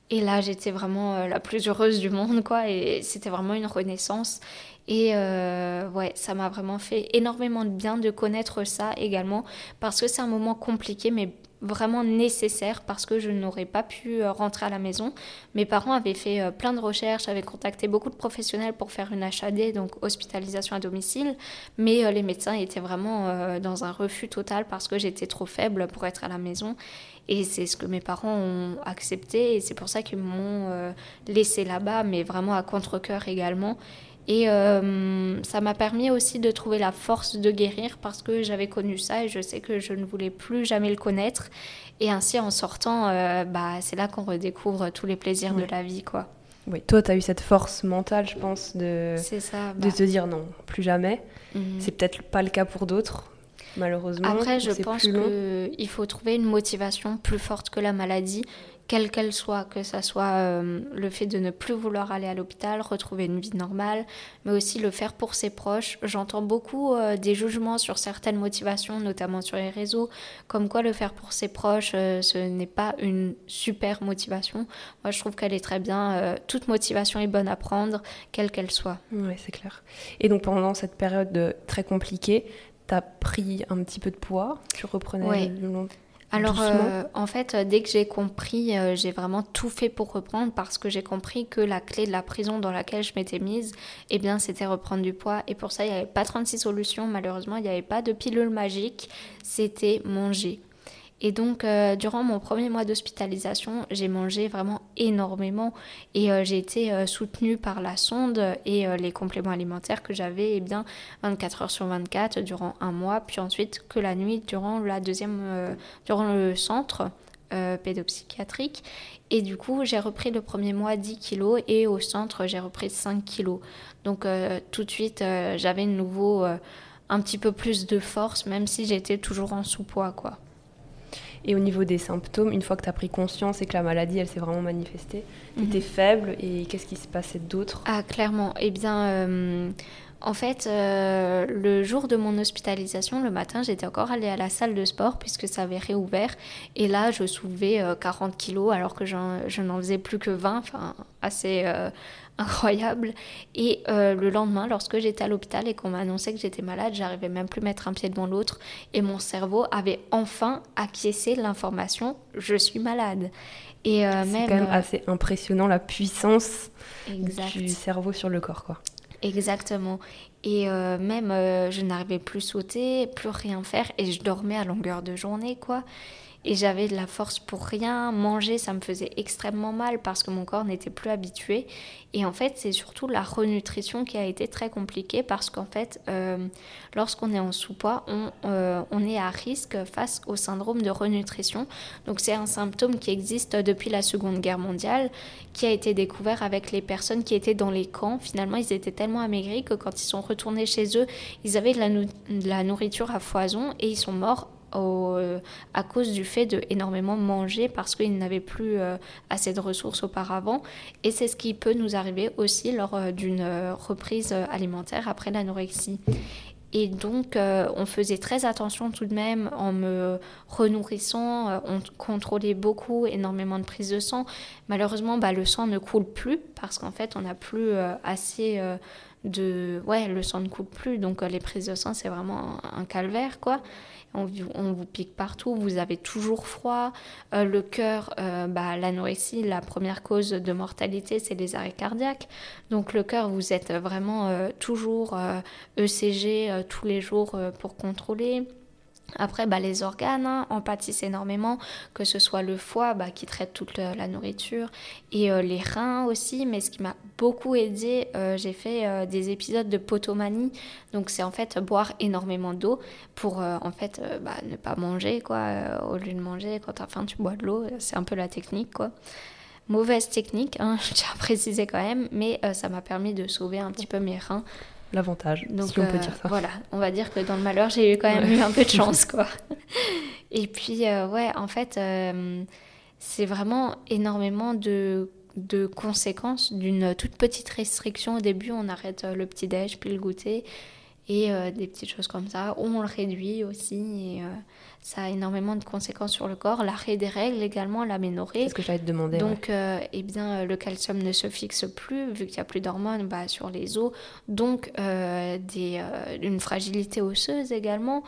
Et là j'étais vraiment la plus heureuse du monde quoi et c'était vraiment une renaissance. Et ouais, ça m'a vraiment fait énormément de bien de connaître ça également parce que c'est un moment compliqué mais vraiment nécessaire parce que je n'aurais pas pu euh, rentrer à la maison. Mes parents avaient fait euh, plein de recherches, avaient contacté beaucoup de professionnels pour faire une HAD, donc hospitalisation à domicile, mais euh, les médecins étaient vraiment dans un refus total parce que j'étais trop faible pour être à la maison. Et c'est ce que mes parents ont accepté et c'est pour ça qu'ils m'ont laissé là-bas, mais vraiment à contre-coeur également. Et euh, ça m'a permis aussi de trouver la force de guérir parce que j'avais connu ça et je sais que je ne voulais plus jamais le connaître. Et ainsi, en sortant, euh, bah, c'est là qu'on redécouvre tous les plaisirs de la vie, quoi. Oui, toi, tu as eu cette force mentale, je pense, de, ça, de bah. te dire non, plus jamais. Mhm. C'est peut-être pas le cas pour d'autres, malheureusement. Après, je pense qu'il faut trouver une motivation plus forte que la maladie quelle qu'elle soit, que ça soit euh, le fait de ne plus vouloir aller à l'hôpital, retrouver une vie normale, mais aussi le faire pour ses proches. J'entends beaucoup euh, des jugements sur certaines motivations, notamment sur les réseaux, comme quoi le faire pour ses proches, euh, ce n'est pas une super motivation. Moi, je trouve qu'elle est très bien. toute motivation est bonne à prendre, quelle qu'elle soit. Oui, c'est clair. Et donc pendant cette période très compliquée, tu as pris un petit peu de poids, tu reprenais alors, euh, en fait, dès que j'ai compris, euh, j'ai vraiment tout fait pour reprendre parce que j'ai compris que la clé de la prison dans laquelle je m'étais mise, eh bien, c'était reprendre du poids. Et pour ça, il n'y avait pas 36 solutions. Malheureusement, il n'y avait pas de pilule magique. C'était manger. Et donc, euh, durant mon premier mois d'hospitalisation, j'ai mangé vraiment énormément et euh, j'ai été euh, soutenue par la sonde et les compléments alimentaires que j'avais eh bien 24 heures sur 24 durant un mois, puis ensuite que la nuit durant la deuxième, durant le centre pédopsychiatrique. Et du coup, j'ai repris le premier mois 10 kilos et au centre, j'ai repris 5 kilos. Donc, tout de suite, j'avais de nouveau un petit peu plus de force, même si j'étais toujours en sous-poids, quoi. Et au niveau des symptômes, une fois que tu as pris conscience et que la maladie, elle s'est vraiment manifestée, tu étais mhm. faible et qu'est-ce qui se passait d'autre? Ah, clairement. Eh bien, euh, en fait, euh, le jour de mon hospitalisation, le matin, j'étais encore allée à la salle de sport puisque ça avait réouvert. Et là, je soulevais 40 euh, kilos alors que je n'en faisais plus que 20. Enfin, assez incroyable. Et euh, le lendemain, lorsque j'étais à l'hôpital et qu'on m'a annoncé que j'étais malade, j'arrivais même plus à mettre un pied devant l'autre. Et mon cerveau avait enfin acquiescé l'information je suis malade. Et euh, C'est quand même euh, assez impressionnant la puissance du cerveau sur le corps, quoi. Exactement. Et même, je n'arrivais plus sauter, plus rien faire, et je dormais à longueur de journée, quoi et j'avais de la force pour rien. Manger, ça me faisait extrêmement mal parce que mon corps n'était plus habitué. Et en fait, c'est surtout la renutrition qui a été très compliquée parce qu'en fait, euh, lorsqu'on est en sous-poids, on, euh, on, est à risque face au syndrome de renutrition. Donc c'est un symptôme qui existe depuis la Seconde Guerre mondiale, qui a été découvert avec les personnes qui étaient dans les camps. Finalement, ils étaient tellement amaigris que quand ils sont retournés chez eux, ils avaient de la nourriture à foison et ils sont morts euh, à cause du fait de énormément manger parce qu'ils n'avaient plus euh, assez de ressources auparavant. Et c'est ce qui peut nous arriver aussi lors euh, d'une reprise alimentaire après l'anorexie. Et donc, on faisait très attention tout de même en me renourrissant. on contrôlait beaucoup, énormément de prises de sang. Malheureusement, bah, le sang ne coule plus parce qu'en fait, on n'a plus assez de... Ouais, le sang ne coule plus. Donc, les prises de sang, c'est vraiment un calvaire, quoi on, vous pique partout, vous avez toujours froid. Euh, le cœur, euh, bah, l'anorexie, la première cause de mortalité, c'est les arrêts cardiaques. Donc le cœur, vous êtes vraiment euh, toujours ECG e tous les jours pour contrôler. Après, bah, les organes hein, en pâtissent énormément, que ce soit le foie bah, qui traite toute la nourriture et euh, les reins aussi. Mais ce qui m'a beaucoup aidé, euh, j'ai fait euh, des épisodes de potomanie. Donc, c'est en fait boire énormément d'eau pour en fait bah, ne pas manger. quoi. au lieu de manger, quand tu as faim, tu bois de l'eau. C'est un peu la technique. quoi mauvaise technique, hein, [LAUGHS] je tiens à préciser quand même, mais ça m'a permis de sauver un petit peu mes reins l'avantage, si on peut dire ça. Voilà, on va dire que dans le malheur, j'ai eu quand même eu un peu de [LAUGHS] chance, quoi. Et puis, euh, ouais, en fait, euh, c'est vraiment énormément de, de conséquences d'une toute petite restriction. Au début, on arrête euh, le petit-déj, puis le goûter, et des petites choses comme ça. On le réduit aussi, et ça a énormément de conséquences sur le corps. L'arrêt des règles également, l'aménorrhée. C'est ce que j'allais te demander. Donc, euh, eh bien, le calcium ne se fixe plus, vu qu'il n'y a plus d'hormones bah, sur les os. Donc, euh, des, euh, une fragilité osseuse également.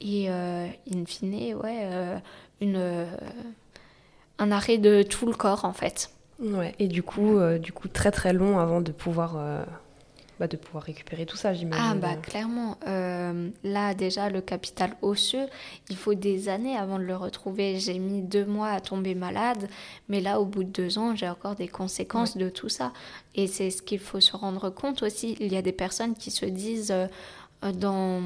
Et, in fine, ouais, une, un arrêt de tout le corps, en fait. Ouais, et du coup, du coup très très long avant de pouvoir bah, de pouvoir récupérer tout ça, j'imagine. Ah bah clairement. Euh, là déjà, le capital osseux, il faut des années avant de le retrouver. J'ai mis deux mois à tomber malade, mais là, au bout de deux ans, j'ai encore des conséquences de tout ça. Et c'est ce qu'il faut se rendre compte aussi. Il y a des personnes qui se disent euh, dans...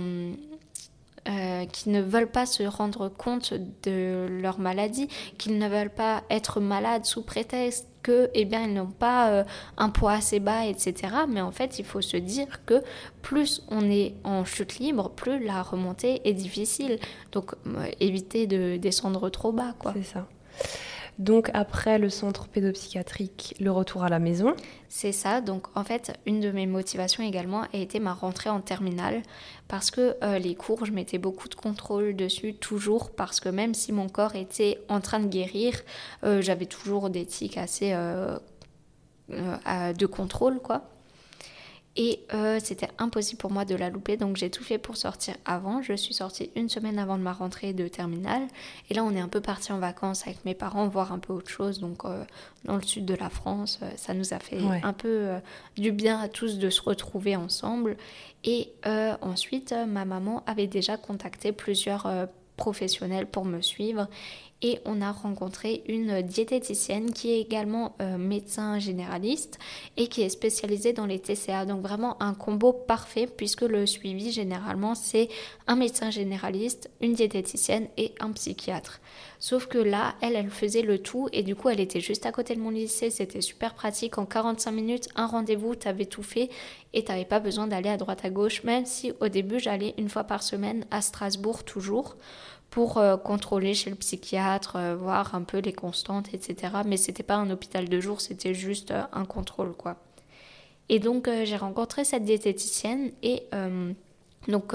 Euh, qui ne veulent pas se rendre compte de leur maladie, qu'ils ne veulent pas être malades sous prétexte que eh bien ils n'ont pas euh, un poids assez bas etc mais en fait il faut se dire que plus on est en chute libre plus la remontée est difficile. Donc euh, éviter de descendre trop bas quoi. C'est ça donc après le centre pédopsychiatrique, le retour à la maison. C'est ça. Donc en fait, une de mes motivations également a été ma rentrée en terminale parce que euh, les cours, je mettais beaucoup de contrôle dessus toujours parce que même si mon corps était en train de guérir, euh, j'avais toujours des tics assez euh, de contrôle quoi. Et euh, c'était impossible pour moi de la louper, donc j'ai tout fait pour sortir avant. Je suis sortie une semaine avant de ma rentrée de terminale. Et là, on est un peu parti en vacances avec mes parents, voir un peu autre chose. Donc, euh, dans le sud de la France, euh, ça nous a fait un peu du bien à tous de se retrouver ensemble. Et ensuite, ma maman avait déjà contacté plusieurs professionnels pour me suivre et on a rencontré une diététicienne qui est également euh, médecin généraliste et qui est spécialisée dans les TCA. Donc vraiment un combo parfait puisque le suivi généralement c'est un médecin généraliste, une diététicienne et un psychiatre. Sauf que là, elle, elle faisait le tout et du coup elle était juste à côté de mon lycée, c'était super pratique. En 45 minutes, un rendez-vous, t'avais tout fait et t'avais pas besoin d'aller à droite à gauche, même si au début j'allais une fois par semaine à Strasbourg toujours pour euh, contrôler chez le psychiatre, euh, voir un peu les constantes, etc. Mais c'était pas un hôpital de jour, c'était juste euh, un contrôle, quoi. Et donc j'ai rencontré cette diététicienne et donc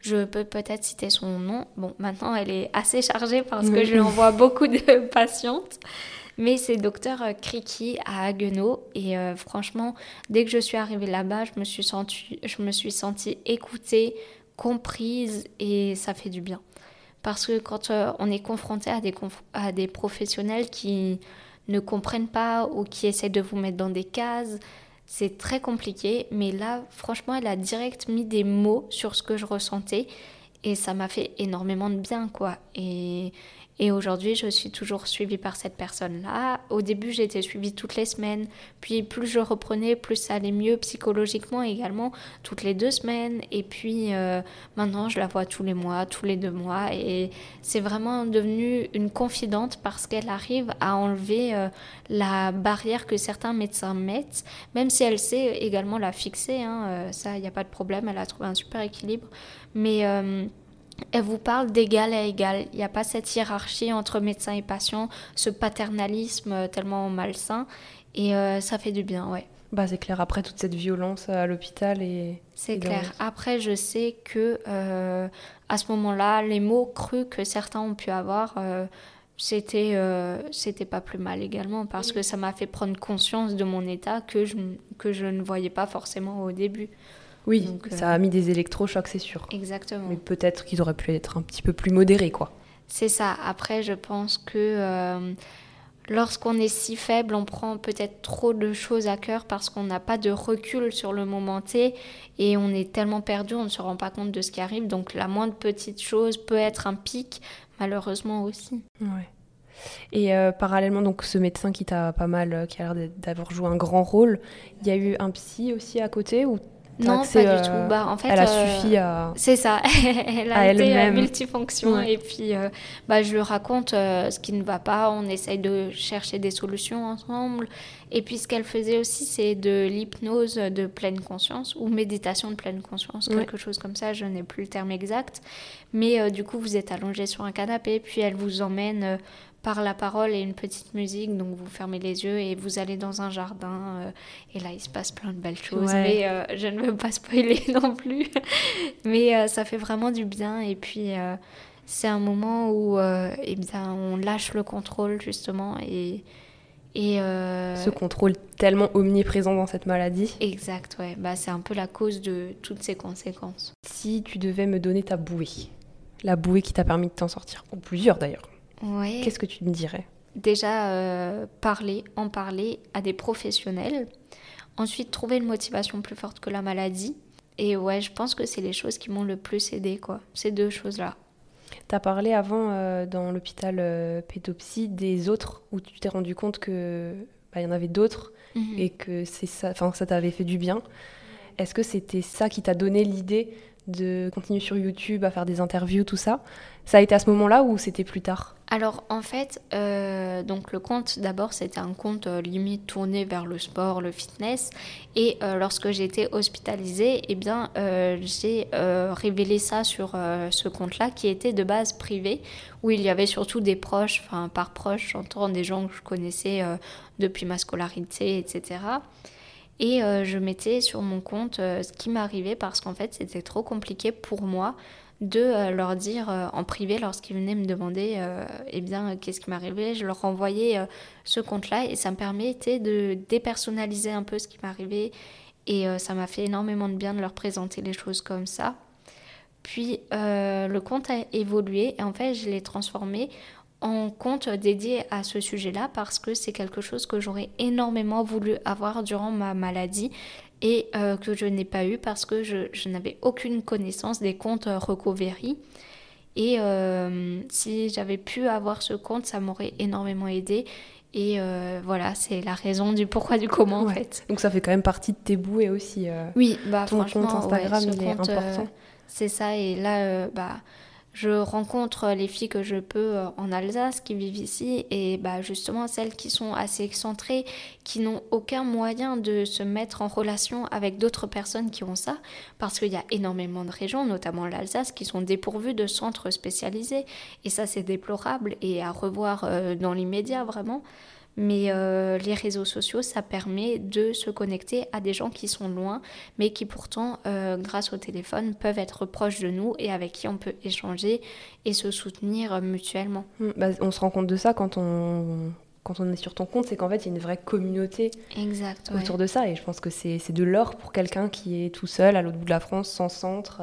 je peux peut-être citer son nom. Bon, maintenant elle est assez chargée parce que je lui envoie beaucoup de [LAUGHS] patientes. Mais c'est docteur Kriki à Haguenau. Et franchement, dès que je suis arrivée là-bas, je me suis sentie, je me suis sentie écoutée, comprise et ça fait du bien. Parce que quand euh, on est confronté à des, professionnels qui ne comprennent pas ou qui essaient de vous mettre dans des cases, c'est très compliqué. Mais là, franchement, elle a direct mis des mots sur ce que je ressentais et ça m'a fait énormément de bien, quoi. Et, et aujourd'hui, je suis toujours suivie par cette personne-là. Au début, j'étais suivie toutes les semaines. Puis plus je reprenais, plus ça allait mieux psychologiquement également, toutes les deux semaines. Et puis euh, maintenant, je la vois tous les mois, tous les deux mois. Et c'est vraiment devenu une confidente parce qu'elle arrive à enlever euh, la barrière que certains médecins mettent, même si elle sait également la fixer. Hein, euh, ça, il n'y a pas de problème. Elle a trouvé un super équilibre. Mais elle vous parle d'égal à égal. Il n'y a pas cette hiérarchie entre médecin et patient, ce paternalisme tellement malsain. Et euh, ça fait du bien, ouais. Bah, c'est clair, après toute cette violence à l'hôpital et... C'est clair. Après, je sais que euh, à ce moment-là, les mots crus que certains ont pu avoir, euh, c'était c'était pas plus mal également parce que ça m'a fait prendre conscience de mon état que je, que je ne voyais pas forcément au début. Oui, ça a mis des électrochocs, c'est sûr. Exactement. Mais peut-être qu'ils auraient pu être un petit peu plus modérés, quoi. C'est ça. Après, je pense que euh, lorsqu'on est si faible, on prend peut-être trop de choses à cœur parce qu'on n'a pas de recul sur le moment T et on est tellement perdu, on ne se rend pas compte de ce qui arrive. Donc la moindre petite chose peut être un pic, malheureusement aussi. Ouais. Et euh, parallèlement, donc ce médecin qui t'a pas mal, euh, qui a l'air d'avoir joué un grand rôle, il y a eu un psy aussi à côté ou non, pas du tout. Euh, bah, en fait, elle a euh, suffi à. C'est ça. [LAUGHS] elle a été euh, multifonction. Et puis, bah, je lui raconte ce qui ne va pas. On essaye de chercher des solutions ensemble. Et puis, ce qu'elle faisait aussi, c'est de l'hypnose de pleine conscience ou méditation de pleine conscience, quelque chose comme ça. Je n'ai plus le terme exact. Mais du coup, vous êtes allongé sur un canapé, puis elle vous emmène par la parole et une petite musique. Donc vous fermez les yeux et vous allez dans un jardin. Euh, et là, il se passe plein de belles choses. Mais euh, je ne veux pas spoiler [LAUGHS] non plus. mais euh, ça fait vraiment du bien. Et puis c'est un moment où eh bien, on lâche le contrôle justement. Et, et Ce contrôle tellement omniprésent dans cette maladie. Exact, ouais. Bah, c'est un peu la cause de toutes ces conséquences. Si tu devais me donner ta bouée, la bouée qui t'a permis de t'en sortir, ou plusieurs d'ailleurs, Qu'est-ce que tu me dirais? Déjà, euh, parler, en parler à des professionnels. Ensuite, trouver une motivation plus forte que la maladie. Et ouais, je pense que c'est les choses qui m'ont le plus aidé, quoi. Ces deux choses-là. Tu as parlé avant euh, dans l'hôpital euh, des autres où tu t'es rendu compte que bah, il y en avait d'autres mhm. et que c'est ça, enfin ça t'avait fait du bien. Est-ce que c'était ça qui t'a donné l'idée de continuer sur YouTube à faire des interviews, tout ça? Ça a été à ce moment-là ou c'était plus tard? Alors en fait, euh, donc le compte d'abord c'était un compte euh, limite tourné vers le sport, le fitness. Et euh, lorsque j'étais hospitalisée, eh bien j'ai révélé ça sur ce compte-là qui était de base privé, où il y avait surtout des proches, enfin par proches j'entends des gens que je connaissais depuis ma scolarité, etc. Et je mettais sur mon compte ce qui m'arrivait parce qu'en fait c'était trop compliqué pour moi de euh, leur dire euh, en privé lorsqu'ils venaient me demander euh, eh bien qu'est-ce qui m'arrivait. Je leur renvoyais ce compte-là et ça me permettait de dépersonnaliser un peu ce qui m'arrivait et ça m'a fait énormément de bien de leur présenter les choses comme ça. Puis le compte a évolué et en fait je l'ai transformé en compte dédié à ce sujet-là parce que c'est quelque chose que j'aurais énormément voulu avoir durant ma maladie et euh, que je n'ai pas eu parce que je, n'avais aucune connaissance des comptes recovery. Et si j'avais pu avoir ce compte, ça m'aurait énormément aidé. Et voilà, c'est la raison du pourquoi du comment en fait. Donc ça fait quand même partie de tes bouées aussi. oui, bah ton compte Instagram, il est important. c'est ça. Et là, bah je rencontre les filles que je peux euh, en Alsace qui vivent ici et bah justement celles qui sont assez excentrées, qui n'ont aucun moyen de se mettre en relation avec d'autres personnes qui ont ça, parce qu'il y a énormément de régions, notamment l'Alsace, qui sont dépourvues de centres spécialisés et ça c'est déplorable et à revoir euh, dans l'immédiat vraiment. Mais euh, les réseaux sociaux, ça permet de se connecter à des gens qui sont loin, mais qui pourtant, euh, grâce au téléphone, peuvent être proches de nous et avec qui on peut échanger et se soutenir mutuellement. Mmh, bah, on se rend compte de ça quand on, quand on est sur ton compte, c'est qu'en fait, il y a une vraie communauté exact, autour de ça. Et je pense que c'est de l'or pour quelqu'un qui est tout seul à l'autre bout de la France, sans centre.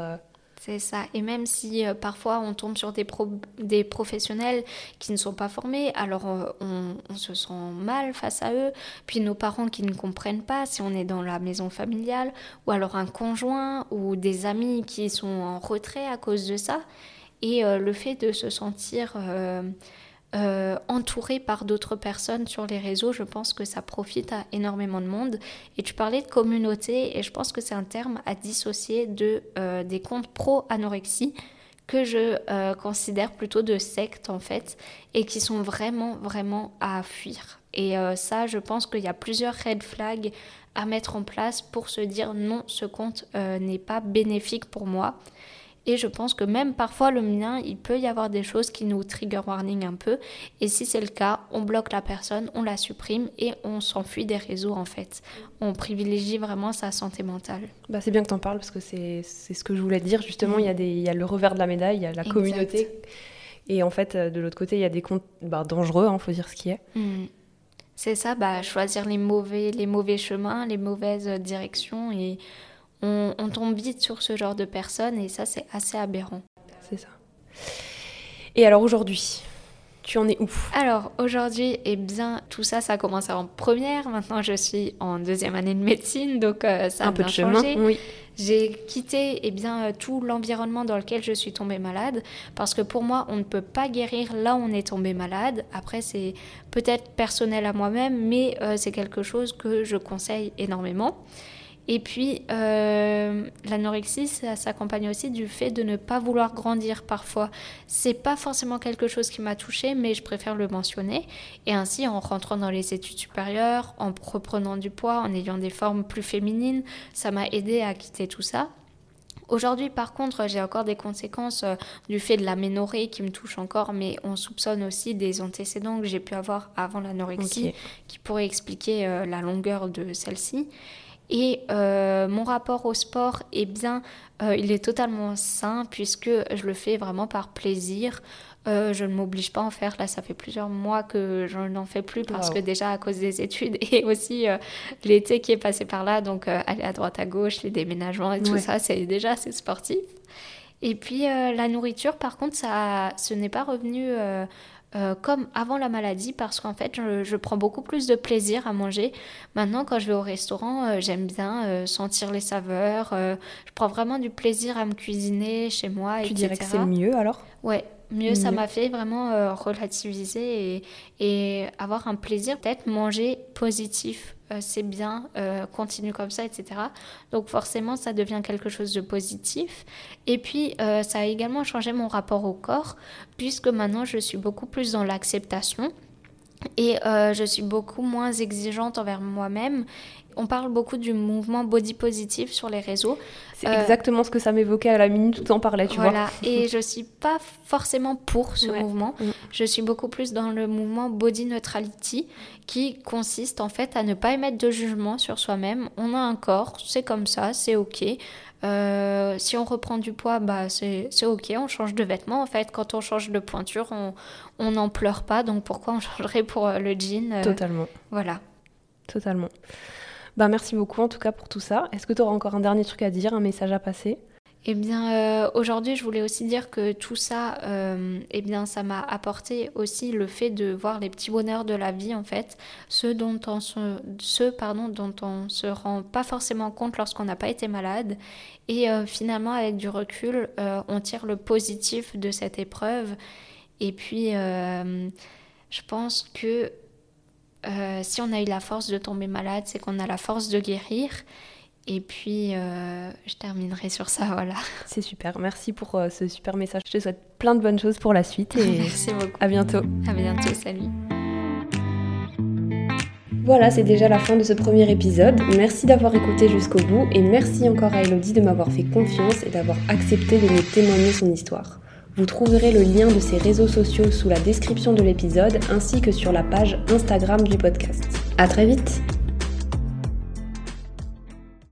C'est ça. Et même si euh, parfois on tombe sur des, professionnels qui ne sont pas formés, alors euh, on, on, se sent mal face à eux. Puis nos parents qui ne comprennent pas si on est dans la maison familiale, ou alors un conjoint ou des amis qui sont en retrait à cause de ça. Et euh, le fait de se sentir euh, entouré par d'autres personnes sur les réseaux, je pense que ça profite à énormément de monde. Et tu parlais de communauté, et je pense que c'est un terme à dissocier de, euh, des comptes pro-anorexie que je euh, considère plutôt de sectes en fait, et qui sont vraiment, vraiment à fuir. Et ça, je pense qu'il y a plusieurs red flags à mettre en place pour se dire non, ce compte n'est pas bénéfique pour moi. Et je pense que même parfois le mien, il peut y avoir des choses qui nous trigger warning un peu. Et si c'est le cas, on bloque la personne, on la supprime et on s'enfuit des réseaux en fait. On privilégie vraiment sa santé mentale. Bah, c'est bien que tu en parles parce que c'est ce que je voulais dire. Justement, il, y il y a le revers de la médaille, il y a la communauté. Et en fait, euh, de l'autre côté, il y a des comptes bah, dangereux, il hein, faut dire ce qui est. Mm. C'est ça, bah, choisir les mauvais, les mauvais chemins, les mauvaises directions et on, tombe vite sur ce genre de personnes et ça, c'est assez aberrant. C'est ça. Et alors aujourd'hui, tu en es où? Alors aujourd'hui, eh bien, tout ça, ça a commencé en première. Maintenant, je suis en deuxième année de médecine, donc euh, ça a un peu de changé. oui. J'ai quitté eh bien, euh, tout l'environnement dans lequel je suis tombée malade parce que pour moi, on ne peut pas guérir là où on est tombé malade. Après, c'est peut-être personnel à moi-même, mais euh, c'est quelque chose que je conseille énormément. Et puis, euh, l'anorexie, ça s'accompagne aussi du fait de ne pas vouloir grandir parfois. C'est pas forcément quelque chose qui m'a touchée, mais je préfère le mentionner. Et ainsi, en rentrant dans les études supérieures, en reprenant du poids, en ayant des formes plus féminines, ça m'a aidé à quitter tout ça. Aujourd'hui, par contre, j'ai encore des conséquences euh, du fait de l'aménorrhée qui me touche encore, mais on soupçonne aussi des antécédents que j'ai pu avoir avant l'anorexie qui pourraient expliquer euh, la longueur de celle-ci. Et euh, mon rapport au sport, eh bien, euh, il est totalement sain puisque je le fais vraiment par plaisir. Euh, je ne m'oblige pas à en faire. Là, ça fait plusieurs mois que je n'en fais plus parce que déjà à cause des études [LAUGHS] et aussi l'été qui est passé par là, donc aller à droite à gauche, les déménagements et tout ça, c'est déjà assez sportif. Et puis la nourriture, par contre, ça, ce n'est pas revenu euh, comme avant la maladie parce qu'en fait je, prends beaucoup plus de plaisir à manger. Maintenant quand je vais au restaurant euh, j'aime bien euh, sentir les saveurs, je prends vraiment du plaisir à me cuisiner chez moi. Tu dirais que c'est mieux alors? Ouais, mieux, ça m'a fait vraiment relativiser et, et, avoir un plaisir peut-être manger positif euh, c'est bien, euh, continue comme ça, etc. Donc forcément, ça devient quelque chose de positif. Et puis, euh, ça a également changé mon rapport au corps, puisque maintenant, je suis beaucoup plus dans l'acceptation. Et je suis beaucoup moins exigeante envers moi-même on parle beaucoup du mouvement body positive sur les réseaux. C'est exactement ce que ça m'évoquait à la minute où tu en parlais, tu voilà. Et [LAUGHS] je suis pas forcément pour ce mouvement. Mm. Je suis beaucoup plus dans le mouvement body neutrality qui consiste en fait à ne pas émettre de jugement sur soi-même. On a un corps, c'est comme ça, c'est ok. Euh, si on reprend du poids, bah c'est ok, on change de vêtements. En fait, quand on change de pointure, on n'en pleure pas. Donc pourquoi on [LAUGHS] changerait pour euh, le jean euh, Totalement. Voilà. Totalement. Bah, merci beaucoup en tout cas pour tout ça. Est-ce que tu auras encore un dernier truc à dire, un message à passer? Eh bien, euh, aujourd'hui, je voulais aussi dire que tout ça, euh, eh bien, ça m'a apporté aussi le fait de voir les petits bonheurs de la vie, en fait, ceux dont on se, ceux, pardon, dont on se rend pas forcément compte lorsqu'on n'a pas été malade. Et euh, finalement, avec du recul, on tire le positif de cette épreuve. Et puis, je pense que si on a eu la force de tomber malade, c'est qu'on a la force de guérir. Et puis, euh, je terminerai sur ça, voilà. [LAUGHS] C'est super. Merci pour euh, ce super message. Je te souhaite plein de bonnes choses pour la suite et [LAUGHS] Merci beaucoup. à bientôt. À bientôt, salut. Voilà, c'est déjà la fin de ce premier épisode. Merci d'avoir écouté jusqu'au bout et merci encore à Elodie de m'avoir fait confiance et d'avoir accepté de me témoigner son histoire. Vous trouverez le lien de ses réseaux sociaux sous la description de l'épisode ainsi que sur la page Instagram du podcast. À très vite!